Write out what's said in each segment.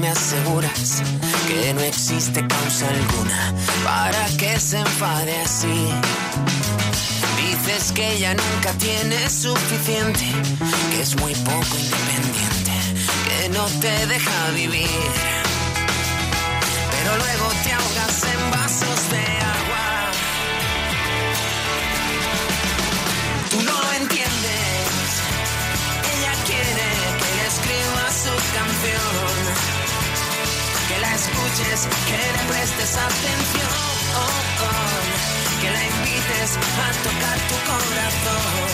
me aseguras que no existe causa alguna para que se enfade así. Dices que ella nunca tiene suficiente, que es muy poco independiente, que no te deja vivir. Pero luego te ahogas en vasos de escuches, que le prestes atención. Que la invites a tocar tu corazón.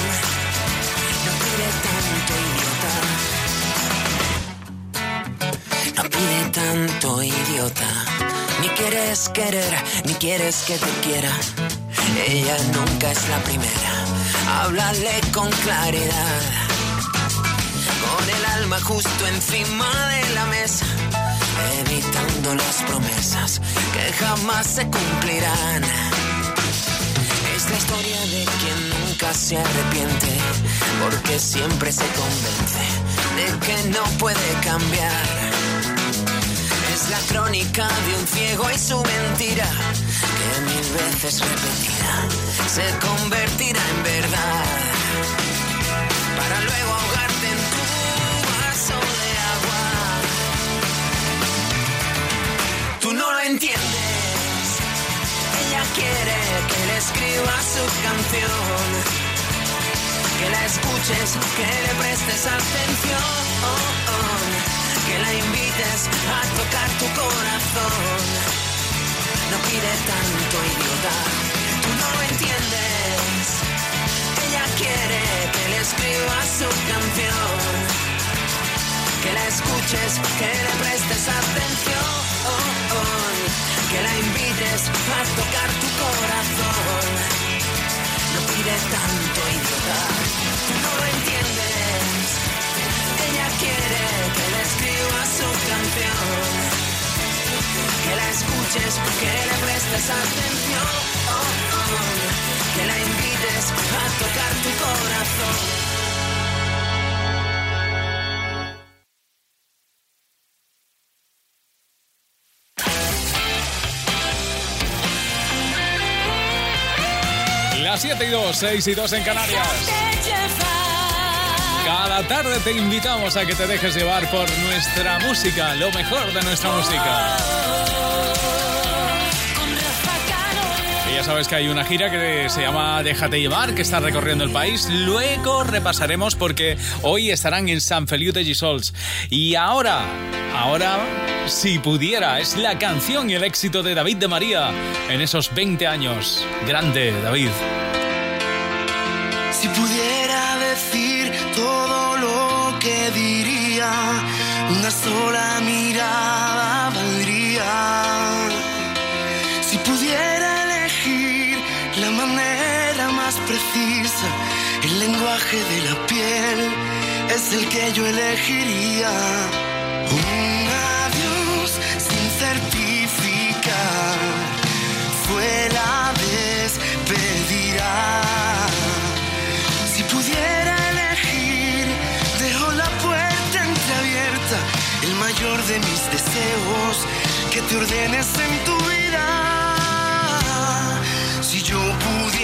No pide tanto, idiota. No pide tanto, idiota. Ni quieres querer, ni quieres que te quiera. Ella nunca es la primera. Háblale con claridad. Con el alma justo encima de la mesa. Evitando las promesas que jamás se cumplirán. Es la historia de quien nunca se arrepiente. Porque siempre se convence de que no puede cambiar. Es la crónica de un ciego y su mentira, que mil veces repetida se convertirá en verdad. Para luego ahogarte Tú no lo entiendes. Ella quiere que le escriba su canción. Que la escuches, que le prestes atención. Que la invites a tocar tu corazón. No pide tanto, idiota. Tú no lo entiendes. Ella quiere que le escriba su canción. Que la escuches, que le prestes atención. Tocar tu corazón. No pide tanto, idiota. No lo entiendes. Ella quiere que le escriba su canción. Que la escuches, que le prestes atención. Que la invites a tocar tu corazón. 7 y 2, 6 y 2 en Canarias. Cada tarde te invitamos a que te dejes llevar por nuestra música, lo mejor de nuestra música. Y ya sabes que hay una gira que se llama Déjate llevar, que está recorriendo el país. Luego repasaremos porque hoy estarán en San Feliu de Gisols. Y ahora, ahora, si pudiera, es la canción y el éxito de David de María en esos 20 años. Grande, David. Si pudiera decir todo lo que diría, una sola mirada valdría. Si pudiera elegir la manera más precisa, el lenguaje de la piel es el que yo elegiría. Un adiós sin certificar fue la despedida. De mis deseos, que te ordenes en tu vida. Si yo pudiera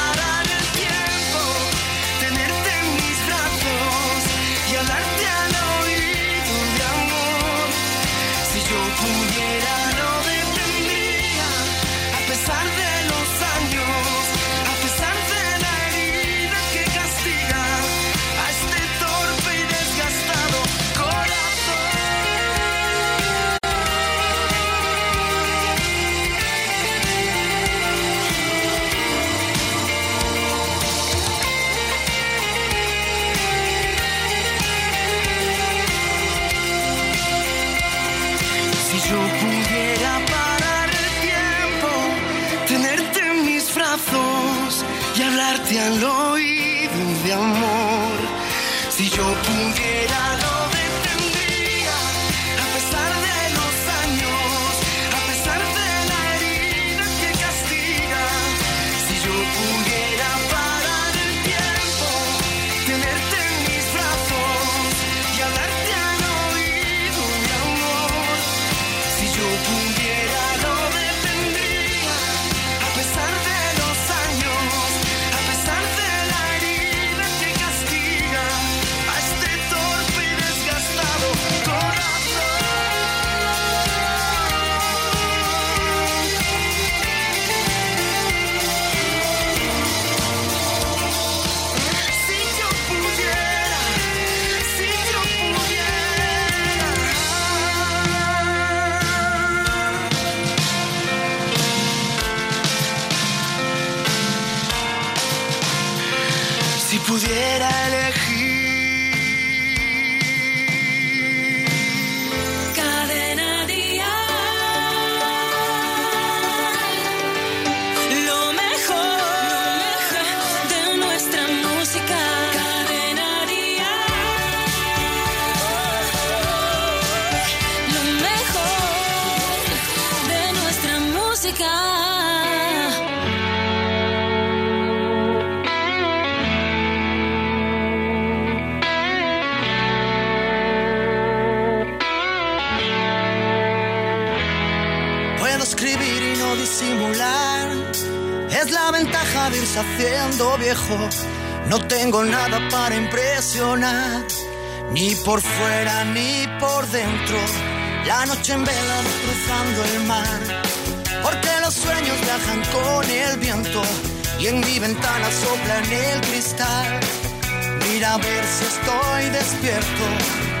decían para impresionar, ni por fuera ni por dentro. La noche en vela cruzando el mar, porque los sueños viajan con el viento y en mi ventana sopla en el cristal. Mira a ver si estoy despierto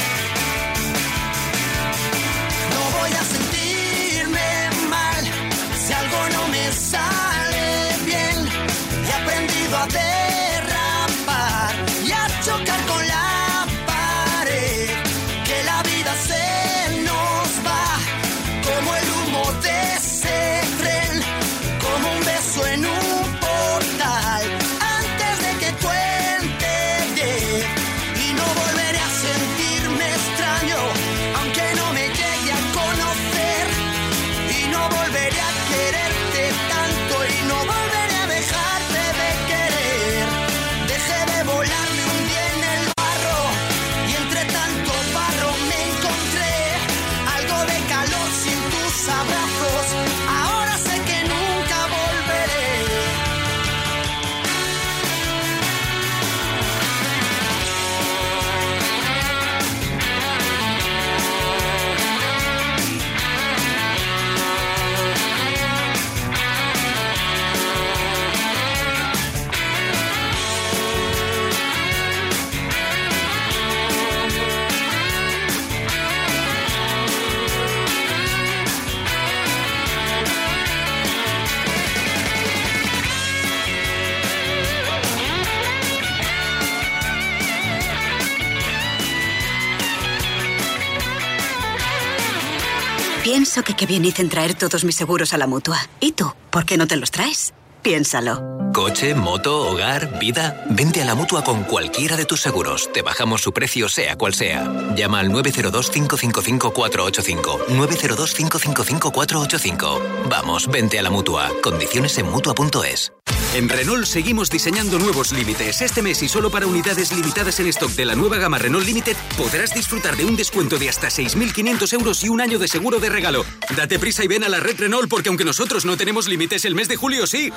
Bien hice traer todos mis seguros a la mutua. ¿Y tú? ¿Por qué no te los traes? Piénsalo. Coche, moto, hogar, vida. Vente a la mutua con cualquiera de tus seguros. Te bajamos su precio, sea cual sea. Llama al 902-555-485. 902-555-485. Vamos, vente a la mutua. Condiciones en mutua.es. En Renault seguimos diseñando nuevos límites. Este mes y solo para unidades limitadas en stock de la nueva gama Renault Limited podrás disfrutar de un descuento de hasta 6.500 euros y un año de seguro de regalo. Date prisa y ven a la red Renault porque aunque nosotros no tenemos límites, el mes de julio sí.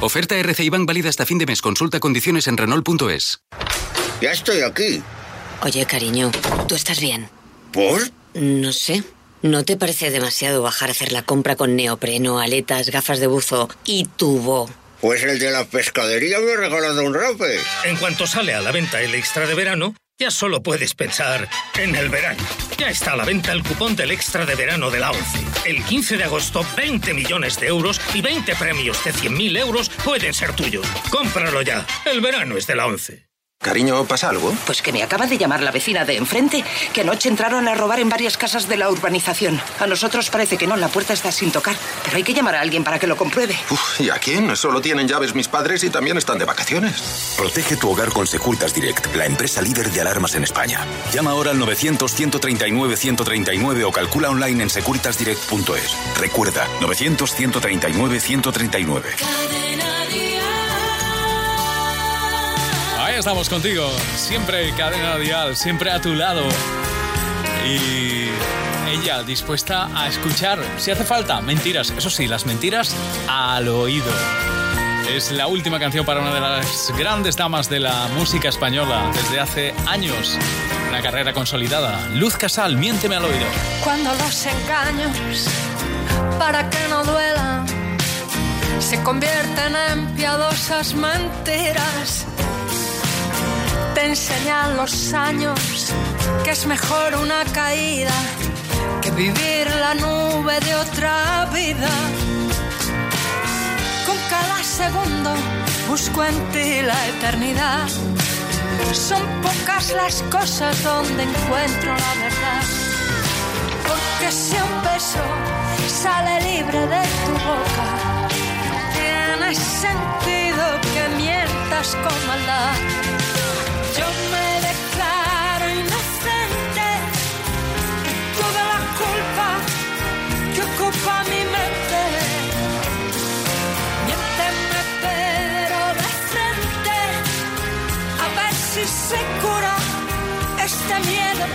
Oferta RCI Bank válida hasta fin de mes. Consulta condiciones en Renault.es. Ya estoy aquí. Oye, cariño, ¿tú estás bien? ¿Por? No sé. ¿No te parece demasiado bajar a hacer la compra con neopreno, aletas, gafas de buzo y tubo? Pues el de la pescadería me ha regalado un rape. En cuanto sale a la venta el extra de verano, ya solo puedes pensar en el verano. Ya está a la venta el cupón del extra de verano de la ONCE. El 15 de agosto, 20 millones de euros y 20 premios de 100.000 euros pueden ser tuyos. Cómpralo ya. El verano es de la ONCE. Cariño, ¿pasa algo? Pues que me acaba de llamar la vecina de enfrente, que anoche entraron a robar en varias casas de la urbanización. A nosotros parece que no, la puerta está sin tocar, pero hay que llamar a alguien para que lo compruebe. Uf, ¿Y a quién? Solo tienen llaves mis padres y también están de vacaciones. Protege tu hogar con Securitas Direct, la empresa líder de alarmas en España. Llama ahora al 900-139-139 o calcula online en securitasdirect.es. Recuerda, 900-139-139. Estamos contigo, siempre cadena dial, siempre a tu lado. Y ella dispuesta a escuchar, si hace falta, mentiras. Eso sí, las mentiras al oído. Es la última canción para una de las grandes damas de la música española desde hace años. Una carrera consolidada. Luz Casal, miénteme al oído. Cuando los engaños, para que no duelan, se convierten en piadosas mentiras te enseñan los años que es mejor una caída que vivir la nube de otra vida. Con cada segundo busco en ti la eternidad. Son pocas las cosas donde encuentro la verdad. Porque si un beso sale libre de tu boca, tiene sentido que mientas con maldad. Yo me declaro inocente. De toda la culpa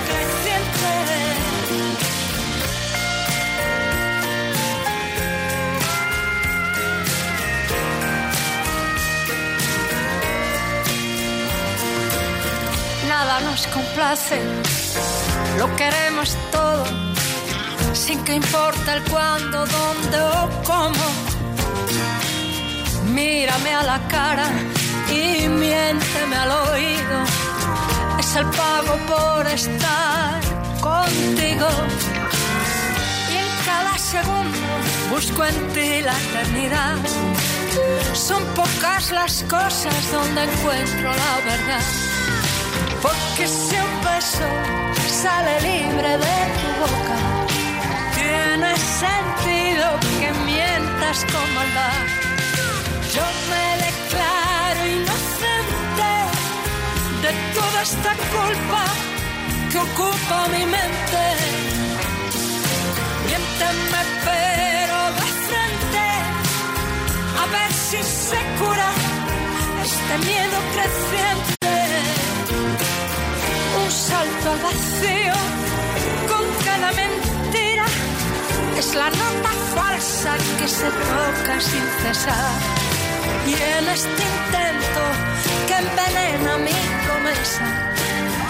que nos complace, lo queremos todo, sin que importe el cuándo, dónde o cómo. Mírame a la cara y miénteme al oído, es el pago por estar contigo. Y en cada segundo busco en ti la eternidad. Son pocas las cosas donde encuentro la verdad. Porque si un beso sale libre de tu boca, tiene sentido que mientas con maldad. Yo me declaro inocente de toda esta culpa que ocupa mi mente. Miénteme pero de frente, a ver si se cura este miedo creciente La nota falsa que se toca sin cesar. Y en este intento que envenena mi promesa,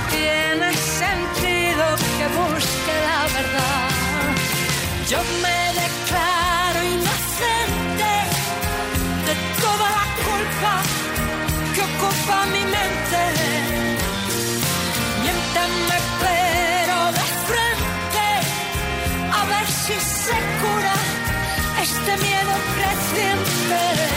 tiene sentido que busque la verdad. Yo me declaro inocente de toda la culpa que ocupa mi creciente.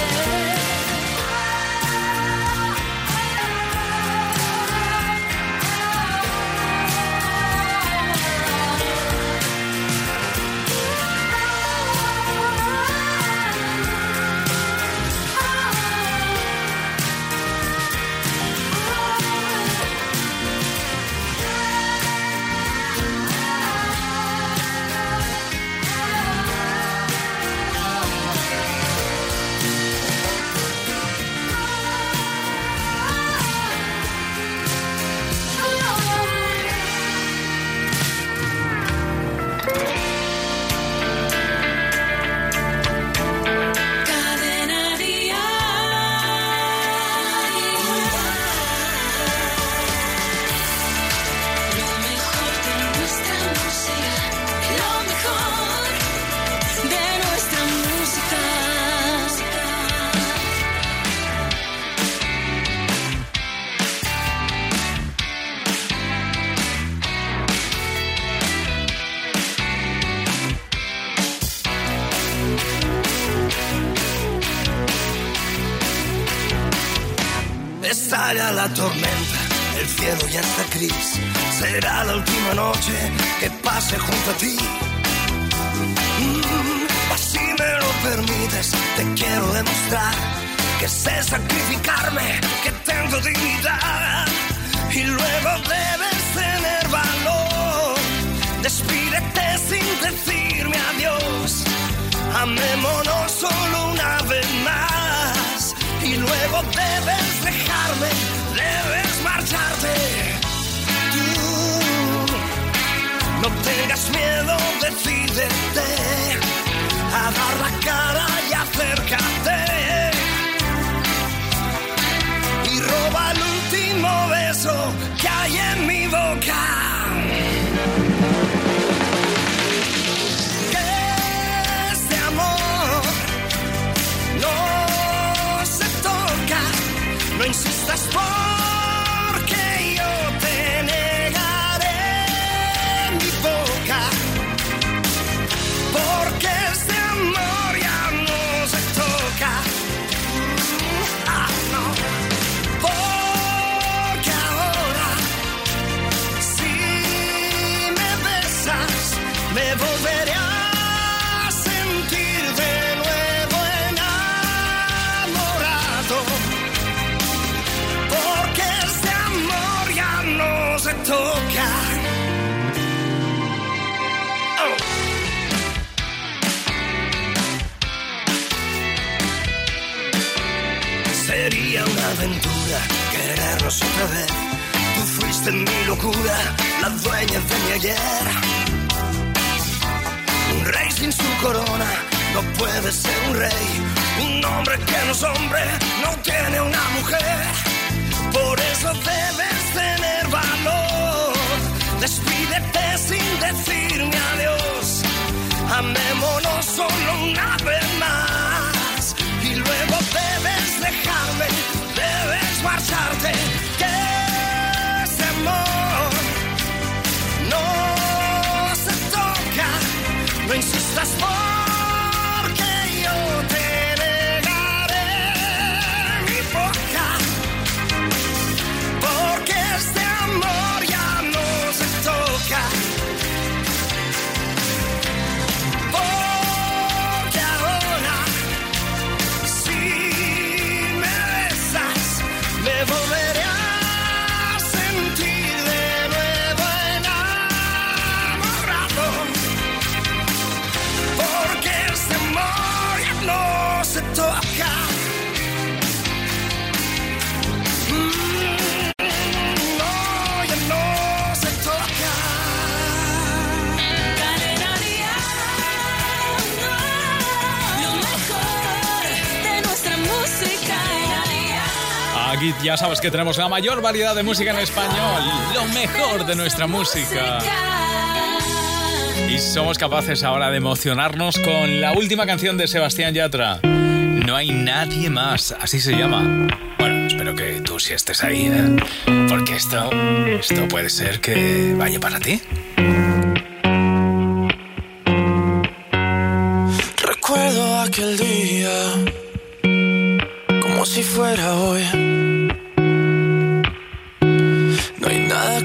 Calla la tormenta, el cielo ya está gris. Será la última noche que pase junto a ti. Mm, así me lo permites, te quiero demostrar que sé sacrificarme, que tengo dignidad. Y luego debes tener valor. Despídete sin decirme adiós. Amémonos solo una vez más. Y luego debes dejarme, debes marcharte. Tú no tengas miedo, decídete a dar la cara y acércate. Y roba el último beso que hay en mi boca. Otra vez. Tú fuiste mi locura, la dueña de mi ayer. Un rey sin su corona no puede ser un rey. Un hombre que no es hombre no tiene una mujer. Por eso debes tener valor. Despídete sin decirme adiós. Amémonos solo una vez más. Y luego debes dejarme, marcharte. Que ese amor no se toca. No insistas porque Aquí ya sabes que tenemos la mayor variedad de música en español, lo mejor de nuestra música. Y somos capaces ahora de emocionarnos con la última canción de Sebastián Yatra. No hay nadie más, así se llama. Bueno, espero que tú sí estés ahí, ¿eh? Porque esto, esto puede ser que vaya para ti. Recuerdo aquel día como si fuera hoy.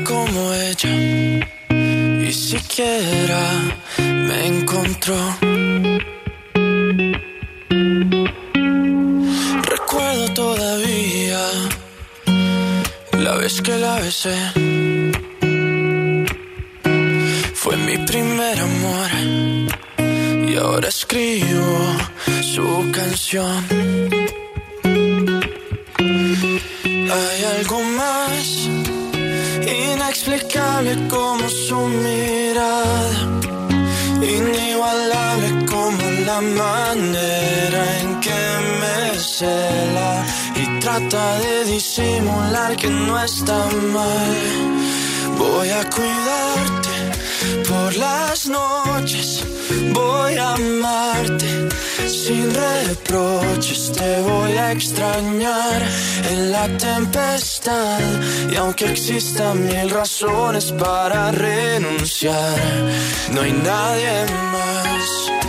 Como ella y siquiera me encontró. Recuerdo todavía la vez que la besé. Fue mi primer amor y ahora escribo su canción. Hay algo más la manera en que me cela y trata de disimular que no está mal. Voy a cuidarte por las noches, voy a amarte sin reproches, te voy a extrañar en la tempestad. Y aunque existan mil razones para renunciar, no hay nadie más.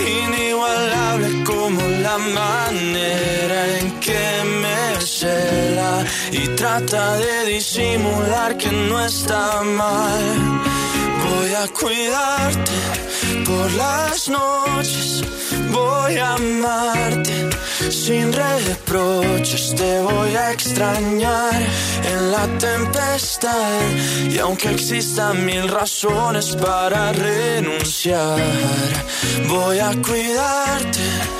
inigualable como la manera en que me cela y trata de disimular que no está mal. Voy a cuidarte por las noches, voy a amarte. Sin reproches, te voy a extrañar. En la tempestad y aunque existan mil razones para renunciar, voy a cuidarte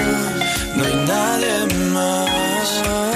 us.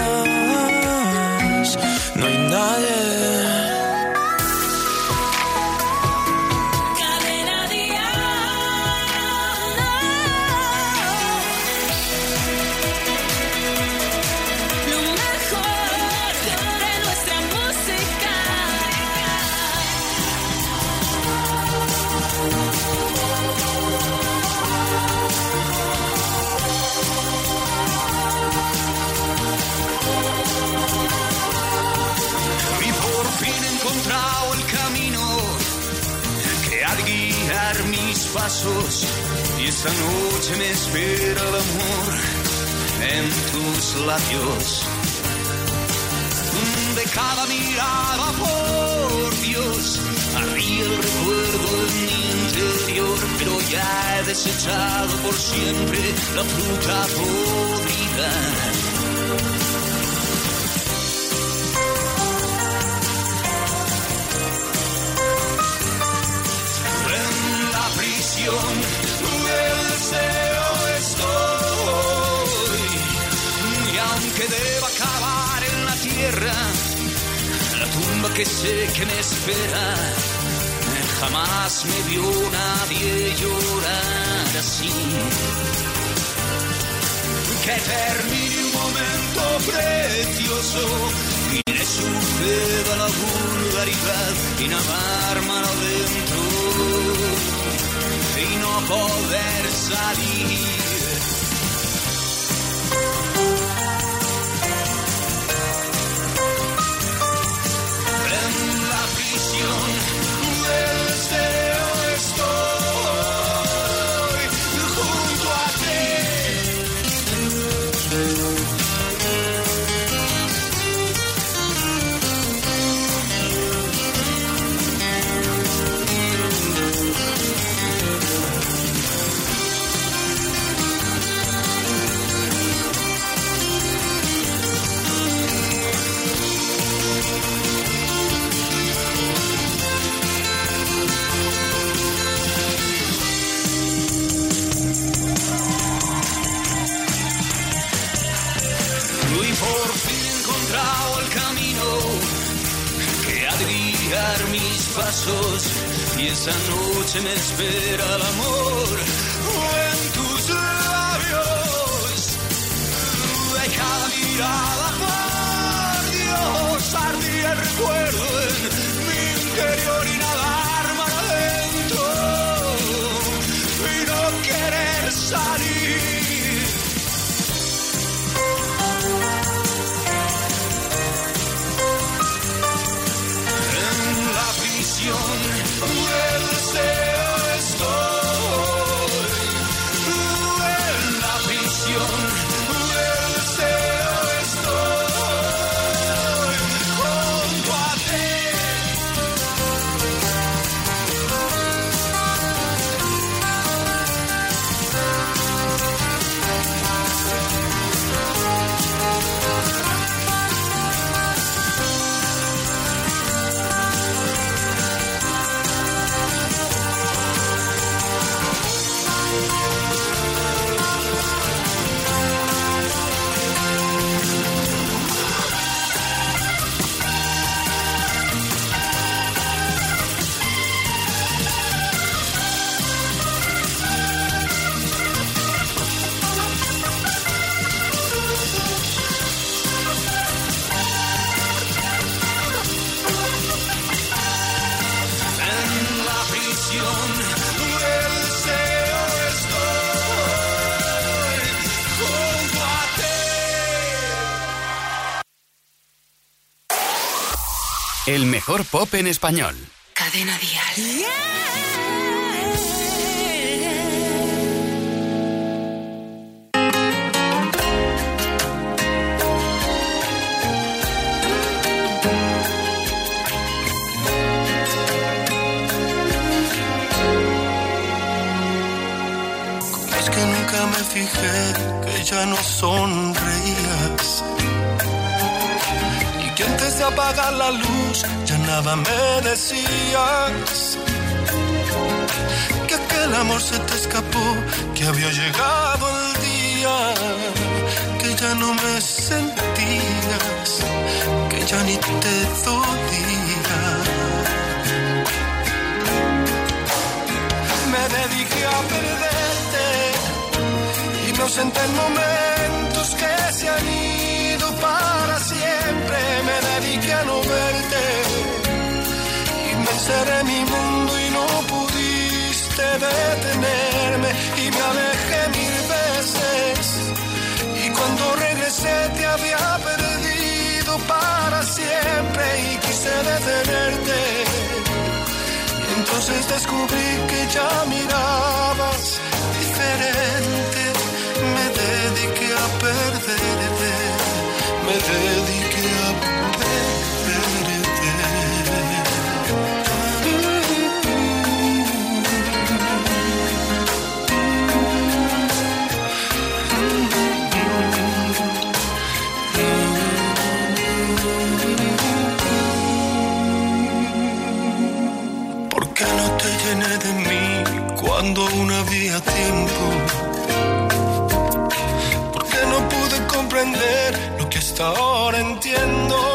Y esta noche me espera el amor en tus labios. De cada mirada, por Dios, arriba el recuerdo en mi interior, pero ya he desechado por siempre la fruta podrida. Del deseo estoy. Y aunque deba acabar en la tierra, la tumba que sé que me espera, jamás me vio nadie llorar así. Que termine un momento precioso y le suceda la vulgaridad y nadar mal adentro y no poder salir. Y esa noche me espera el amor en tus labios. De cada mirada, por Dios, ardía el recuerdo en mi interior y nadar pop en español. Cadena Dial. Es que nunca me fijé que ya no sonreías. Que antes de apagar la luz ya nada me decías. Que aquel amor se te escapó, que había llegado el día. Que ya no me sentías, que ya ni te dolía. Me dediqué a perderte y me ausenté en momentos que se han y me encerré en mi mundo y no pudiste detenerme y me alejé mil veces. Y cuando regresé te había perdido para siempre y quise detenerte. Entonces descubrí que ya mirabas diferente. Me dediqué a perderte. Cuando aún había tiempo? ¿Por qué no pude comprender lo que hasta ahora entiendo?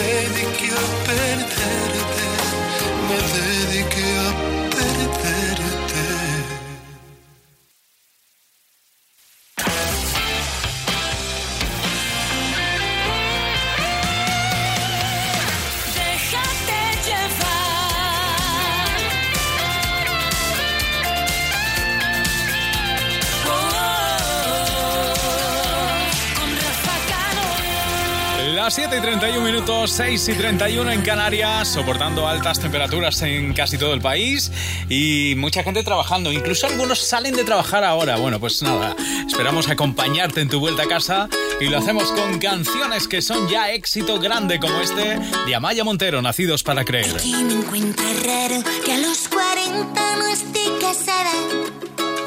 Dediqué a perderte. Me dediqué a perderte. Las 7 y 31 minutos, 6 y 31 en Canarias, soportando altas temperaturas en casi todo el país y mucha gente trabajando. Incluso algunos salen de trabajar ahora. Bueno, pues nada, esperamos acompañarte en tu vuelta a casa y lo hacemos con canciones que son ya éxito grande como este de Amaya Montero, Nacidos para Creer. Que me encuentra raro que a los 40 no esté casada.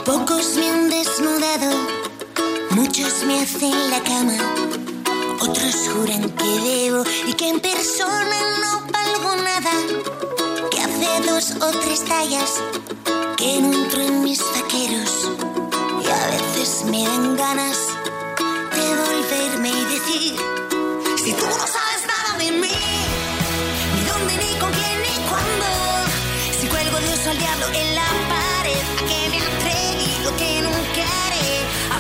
Pocos me han desnudado, muchos me hacen la cama. Otros juran que debo y que en persona no valgo nada. Que hace dos o tres tallas que entro en mis vaqueros. Y a veces me dan ganas de volverme y decir: Si tú no sabes nada de mí, ni dónde, ni con quién, ni cuándo. Si cuelgo de oso al diablo en la pared, a que me atreví lo que nunca haré. ¿A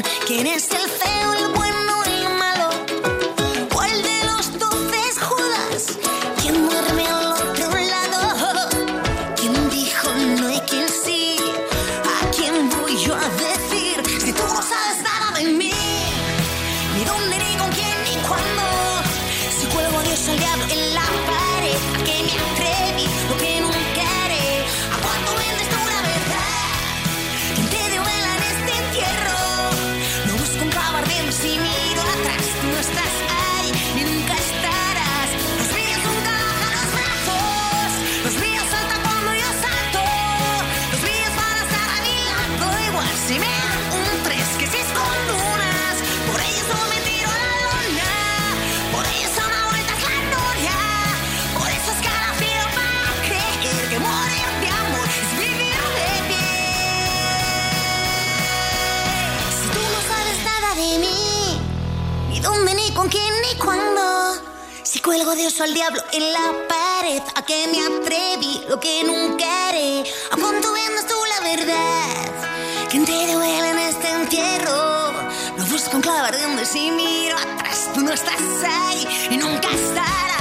Can't stop. Al diablo en la pared, a que me atreví, lo que nunca haré. ¿A cuánto vendas tú la verdad? ¿Quién te duele en este entierro? Lo busco en clavar donde si miro atrás, tú no estás ahí y nunca estarás.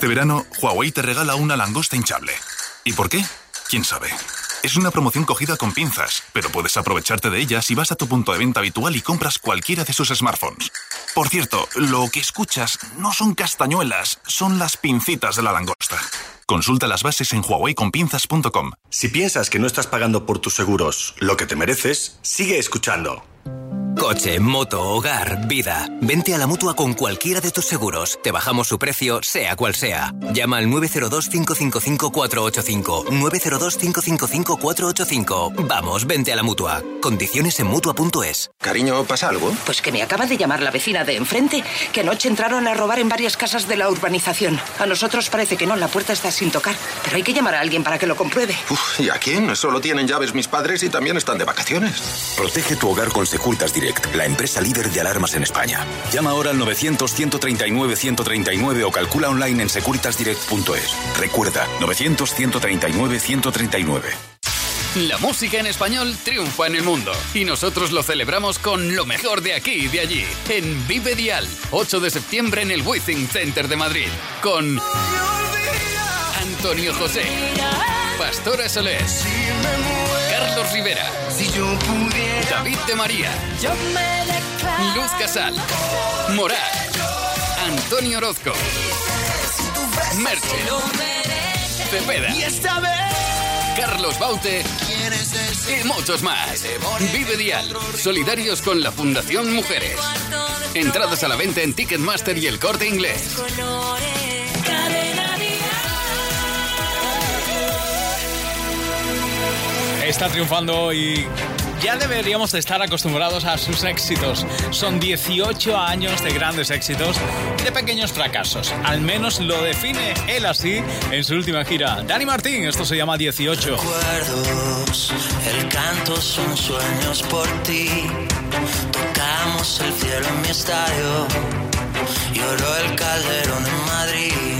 Este verano, Huawei te regala una langosta hinchable. ¿Y por qué? ¿Quién sabe? Es una promoción cogida con pinzas, pero puedes aprovecharte de ella si vas a tu punto de venta habitual y compras cualquiera de sus smartphones. Por cierto, lo que escuchas no son castañuelas, son las pincitas de la langosta. Consulta las bases en huaweiconpinzas.com. Si piensas que no estás pagando por tus seguros lo que te mereces, sigue escuchando. Coche, moto, hogar, vida. Vente a la mutua con cualquiera de tus seguros. Te bajamos su precio, sea cual sea. Llama al 902-555-485. 902-555-485. Vamos, vente a la mutua. Condiciones en mutua.es. Cariño, ¿pasa algo? Pues que me acaba de llamar la vecina de enfrente, que anoche entraron a robar en varias casas de la urbanización. A nosotros parece que no, la puerta está sin tocar. Pero hay que llamar a alguien para que lo compruebe. Uf, ¿Y a quién? Solo tienen llaves mis padres y también están de vacaciones. Protege tu hogar con Securitas Direct, la empresa líder de alarmas en España. Llama ahora al 900-139-139 o calcula online en securitasdirect.es. Recuerda, 900-139-139. La música en español triunfa en el mundo y nosotros lo celebramos con lo mejor de aquí y de allí en Vive Dial, 8 de septiembre en el Withing Center de Madrid con Antonio José, Pastora Soler, Carlos Rivera, David de María, Luz Casal, Morat, Antonio Orozco, Merche, Cepeda. Carlos Baute. Y muchos más. Vive Dial, solidarios con la Fundación Mujeres. Entradas a la venta en Ticketmaster y el corte inglés. Está triunfando y ya deberíamos de estar acostumbrados a sus éxitos. Son 18 años de grandes éxitos y de pequeños fracasos. Al menos lo define él así en su última gira. Dani Martín, esto se llama 18. recuerdos, el canto son sueños por ti. Tocamos el cielo en mi estadio, lloró el calderón en Madrid.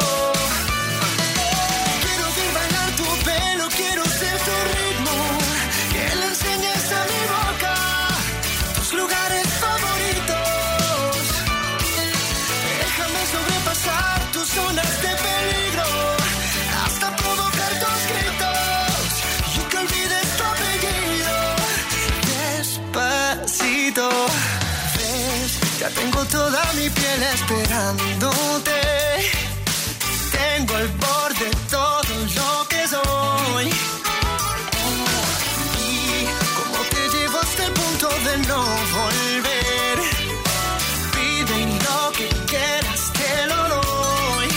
Tengo toda mi piel esperándote. Tengo al borde todo lo que soy. Y como te llevo hasta el punto de no volver. Pide lo que quieras te lo doy.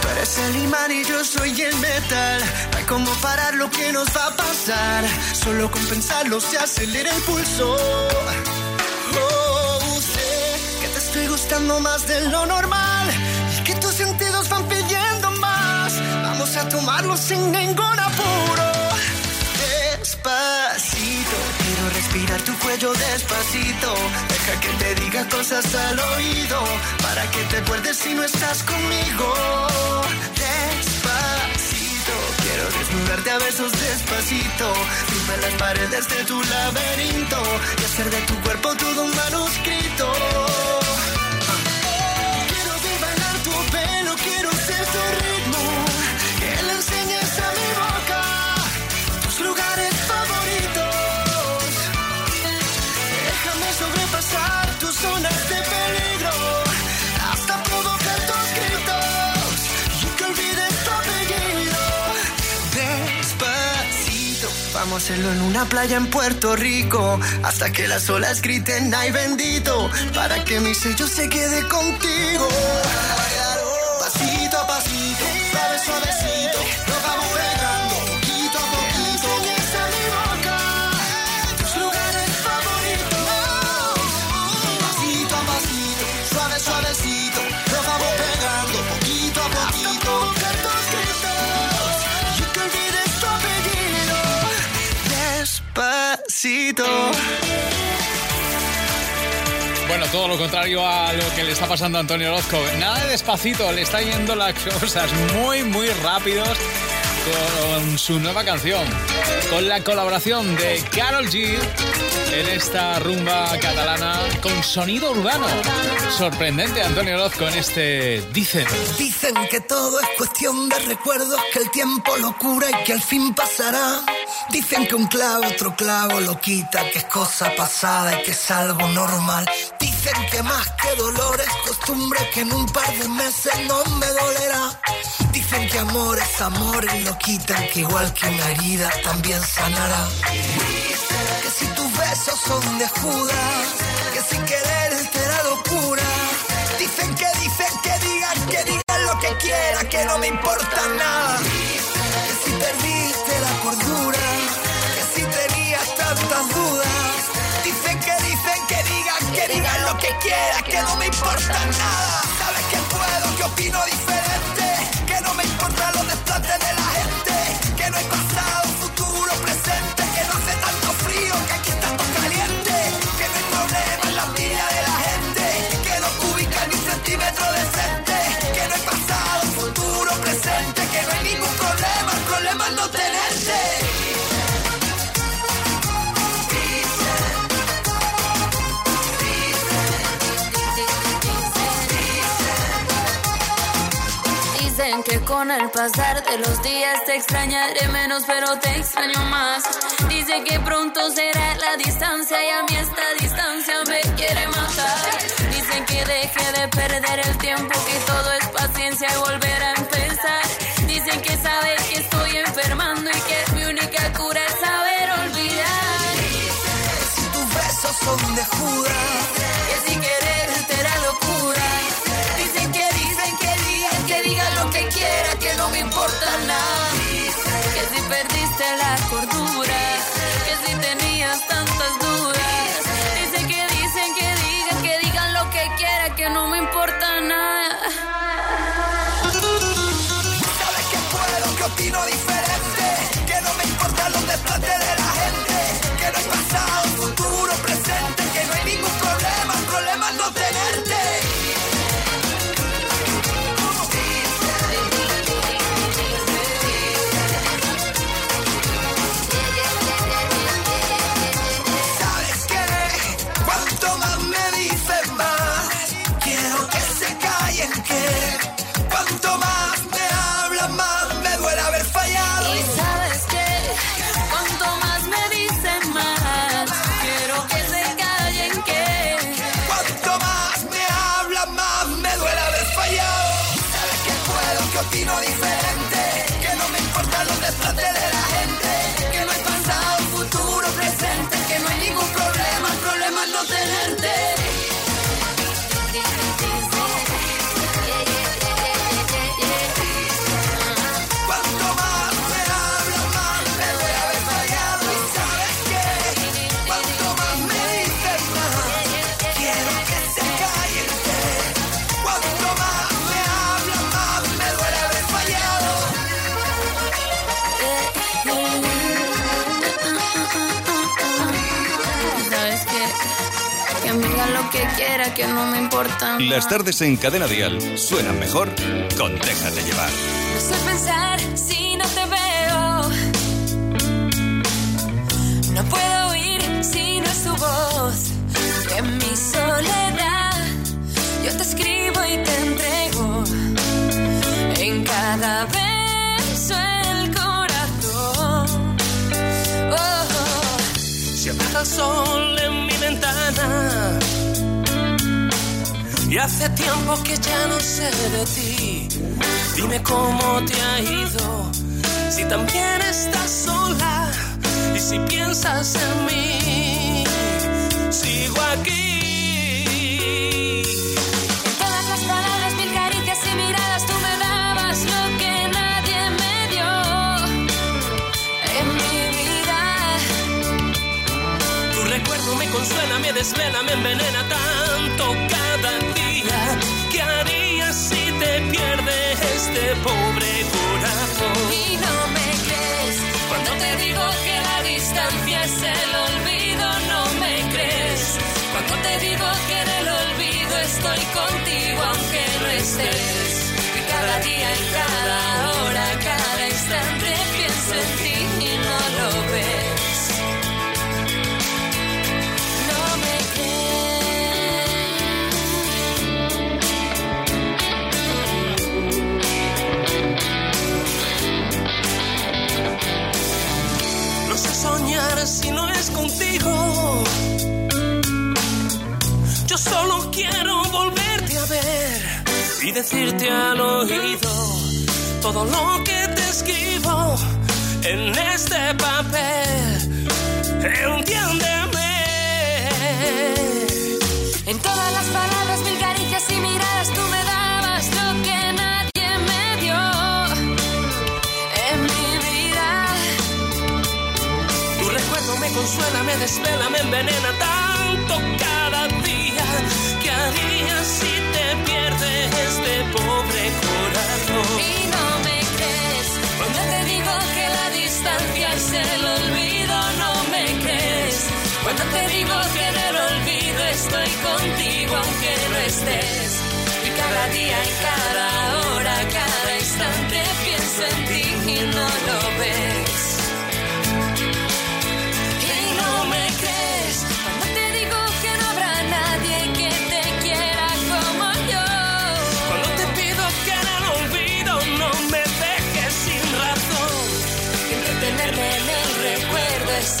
Tú eres el imán y yo soy el metal. No hay como parar lo que nos va a pasar. Solo con pensarlo se acelera el pulso. Estoy gustando más de lo normal. Y que tus sentidos van pidiendo más. Vamos a tomarlo sin ningún apuro. Despacito, quiero respirar tu cuello despacito. Deja que te diga cosas al oído. Para que te acuerdes si no estás conmigo. Despacito. Quiero desnudarte a besos despacito. Firme las paredes de tu laberinto. Y hacer de tu cuerpo todo un manuscrito. Hacerlo en una playa en Puerto Rico. Hasta que las olas griten, ay bendito. Para que mi sello se quede contigo. Bueno, todo lo contrario a lo que le está pasando a Antonio Orozco. Nada de despacito, le está yendo las cosas muy, muy rápidos con su nueva canción. Con la colaboración de Carol G en esta rumba catalana con sonido urbano. Sorprendente Antonio Orozco en este Dicen. Dicen que todo es cuestión de recuerdos, que el tiempo lo cura y que al fin pasará. Dicen que un clavo otro clavo lo quita, que es cosa pasada y que es algo normal. Dicen que más que dolor es costumbre, que en un par de meses no me dolerá. Dicen que amor es amor y lo quitan, que igual que una herida también sanará. Dicen que si tus besos son de Judas, que sin querer te da locura. Dicen que dicen que digan, que digan lo que quieran, que no me importa nada. Importa nada. Sabes que puedo, que opino diferente, con el pasar de los días te extrañaré menos, pero te extraño más. Dicen que pronto será la distancia y a mí esta distancia me quiere matar. Dicen que deje de perder el tiempo, que todo es paciencia y volver a empezar. Dicen que sabe que estoy enfermando y que mi única cura es saber olvidar. Si tus besos son de Judas, opino diferente, que no me importan los desplantes de la gente, quiera que no me importa. Las tardes en Cadena Dial suenan mejor con Déjate llevar. No sé pensar si no te veo. No puedo oír si no es tu voz. En mi soledad yo te escribo y te entrego. En cada beso el corazón. Oh, oh. Se apaga el sol en mi ventana. Y hace tiempo que ya no sé de ti. Dime cómo te ha ido. Si también estás sola. Y si piensas en mí. Sigo aquí. En todas las palabras, mil caricias y miradas, tú me dabas lo que nadie me dio. En mi vida. Tu recuerdo me consuela, me desvela, me envenena tanto pobre corazón? Y no me crees cuando te digo que la distancia es el olvido, no me crees. Cuando te digo que en el olvido estoy contigo aunque no estés. Y cada día y si no es contigo. Yo solo quiero volverte a ver y decirte al oído todo lo que te escribo en este papel. Entiéndeme. En todas las palabras, me consuela, me desvela, me envenena tanto cada día. ¿Qué harías si te pierdes este pobre corazón? y no me crees. Cuando te digo que la distancia es el olvido, no me crees. Cuando te digo que en el olvido estoy contigo aunque no estés. Y cada día y cada hora, cada instante pienso en ti y no lo ves.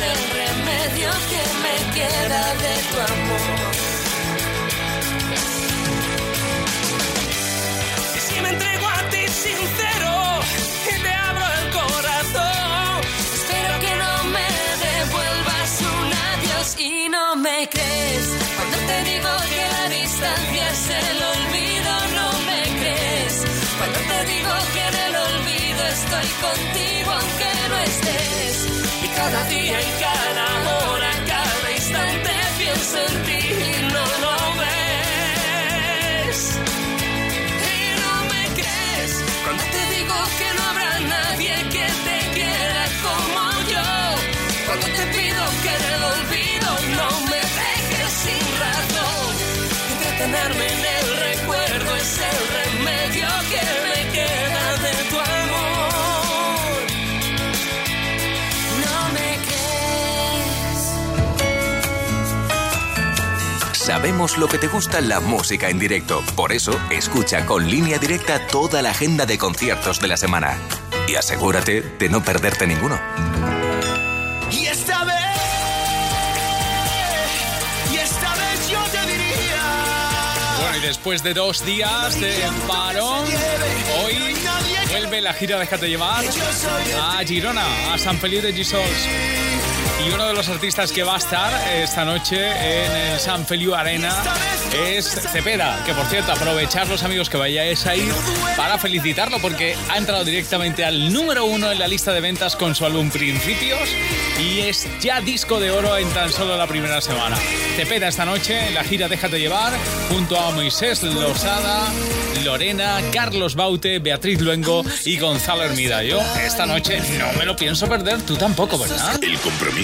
El remedio que me queda de tu amor. Cada día y cada hora, cada instante pienso en ti y no lo ves. Y no me crees cuando te digo que no habrá nadie que te quiera como yo. Cuando te pido que en el olvido no me dejes sin razón. Entretenerme en el recuerdo es el Sabemos lo que te gusta la música en directo. Por eso, escucha con línea directa toda la agenda de conciertos de la semana. Y asegúrate de no perderte ninguno. Y esta vez, y esta vez yo te diría. Bueno, y después de dos días de parón, hoy vuelve la gira Déjate llevar a Girona, a San Feliu de Gisols. Y uno de los artistas que va a estar esta noche en el San Feliu Arena es Cepeda, que por cierto, aprovechar los amigos que vayáis a ir para felicitarlo porque ha entrado directamente al número uno en la lista de ventas con su álbum Principios y es ya disco de oro en tan solo la primera semana. Cepeda esta noche en la gira Déjate llevar junto a Moisés Losada, Lorena, Carlos Baute, Beatriz Luengo y Gonzalo Hermida. Yo esta noche no me lo pienso perder, tú tampoco, ¿verdad? El compromiso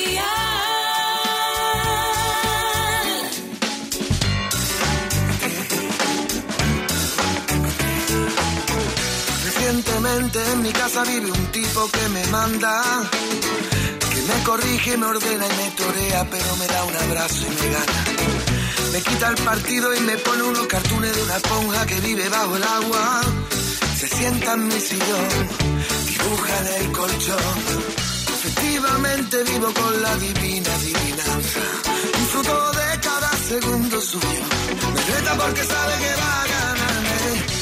Dial. Recientemente en mi casa vive un tipo que me manda, que me corrige, me ordena y me torea, pero me da un abrazo y me gana. Me quita el partido y me pone unos cartones de una esponja que vive bajo el agua. Se sienta en mi sillón, dibuja en el colchón. Efectivamente vivo con la divina adivinanza. Disfruto de cada segundo suyo. Me reta porque sabe que va a ganarme.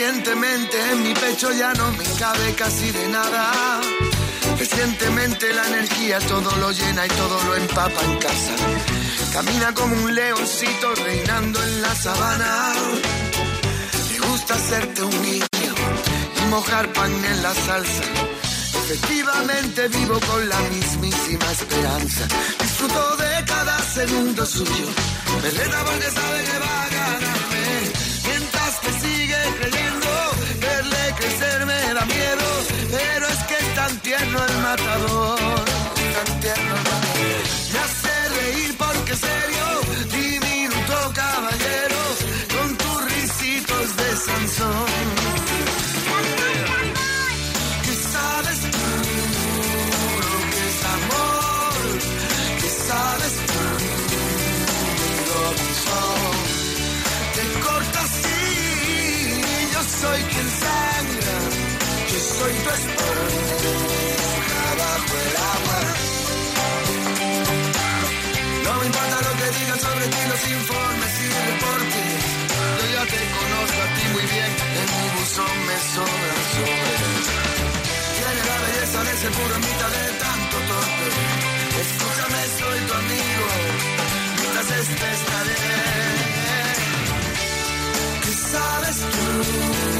Recientemente en mi pecho ya no me cabe casi de nada. Recientemente la energía todo lo llena y todo lo empapa en casa. Camina como un leoncito reinando en la sabana. Le gusta hacerte un niño y mojar pan en la salsa. Efectivamente vivo con la mismísima esperanza. Disfruto de cada segundo suyo. Me reta porque sabe que va tierno el matador. Informes y reportes. Yo ya te conozco a ti muy bien. En mi buzón me sobran. Tiene la belleza de ser puro en mitad de tanto torpe. Escúchame, soy tu amigo. Mientras estés estaré. ¿Qué sabes tú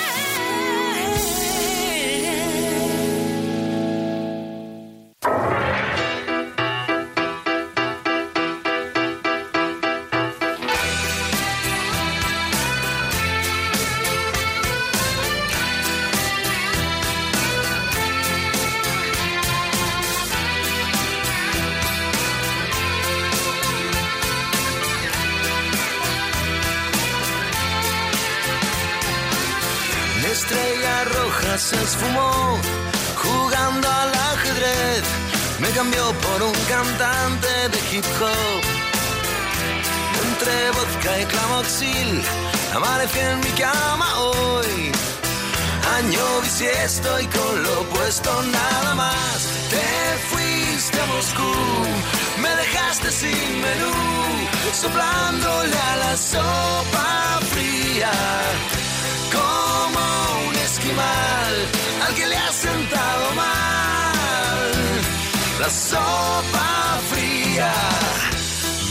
Entre vodka y clamoxil, amanecí en mi cama hoy. Año bisiesto y con lo puesto nada más. Te fuiste a Moscú, me dejaste sin menú, soplándole a la sopa fría como un esquimal al que le ha sentado mal. La sopa fría.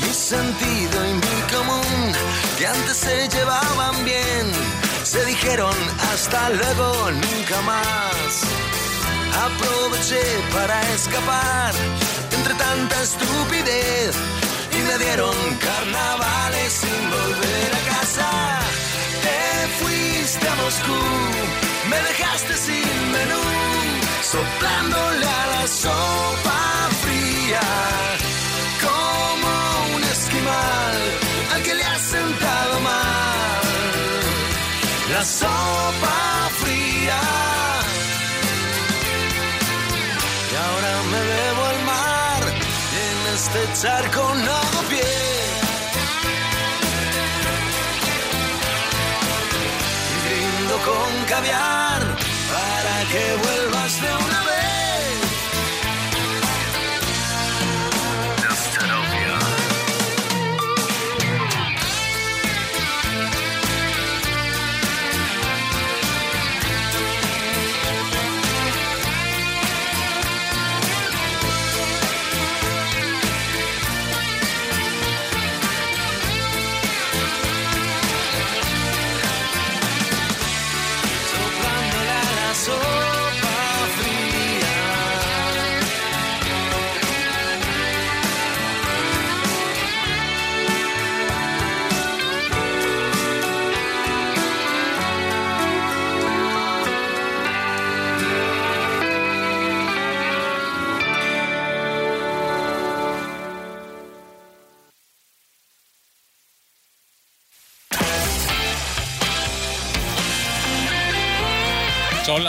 Mi sentido y mi común, que antes se llevaban bien, se dijeron hasta luego, nunca más. Aproveché para escapar entre tanta estupidez y me dieron carnavales sin volver a casa. Te fuiste a Moscú, me dejaste sin menú, soplándole a la sopa Sopa fría. Y ahora me bebo al mar en este charco no pie. Y brindo con caviar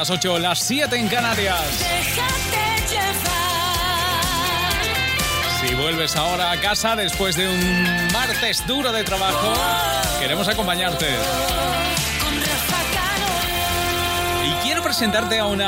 las 8, las 7 en Canarias. Si vuelves ahora a casa después de un martes duro de trabajo, queremos acompañarte. Y quiero presentarte a una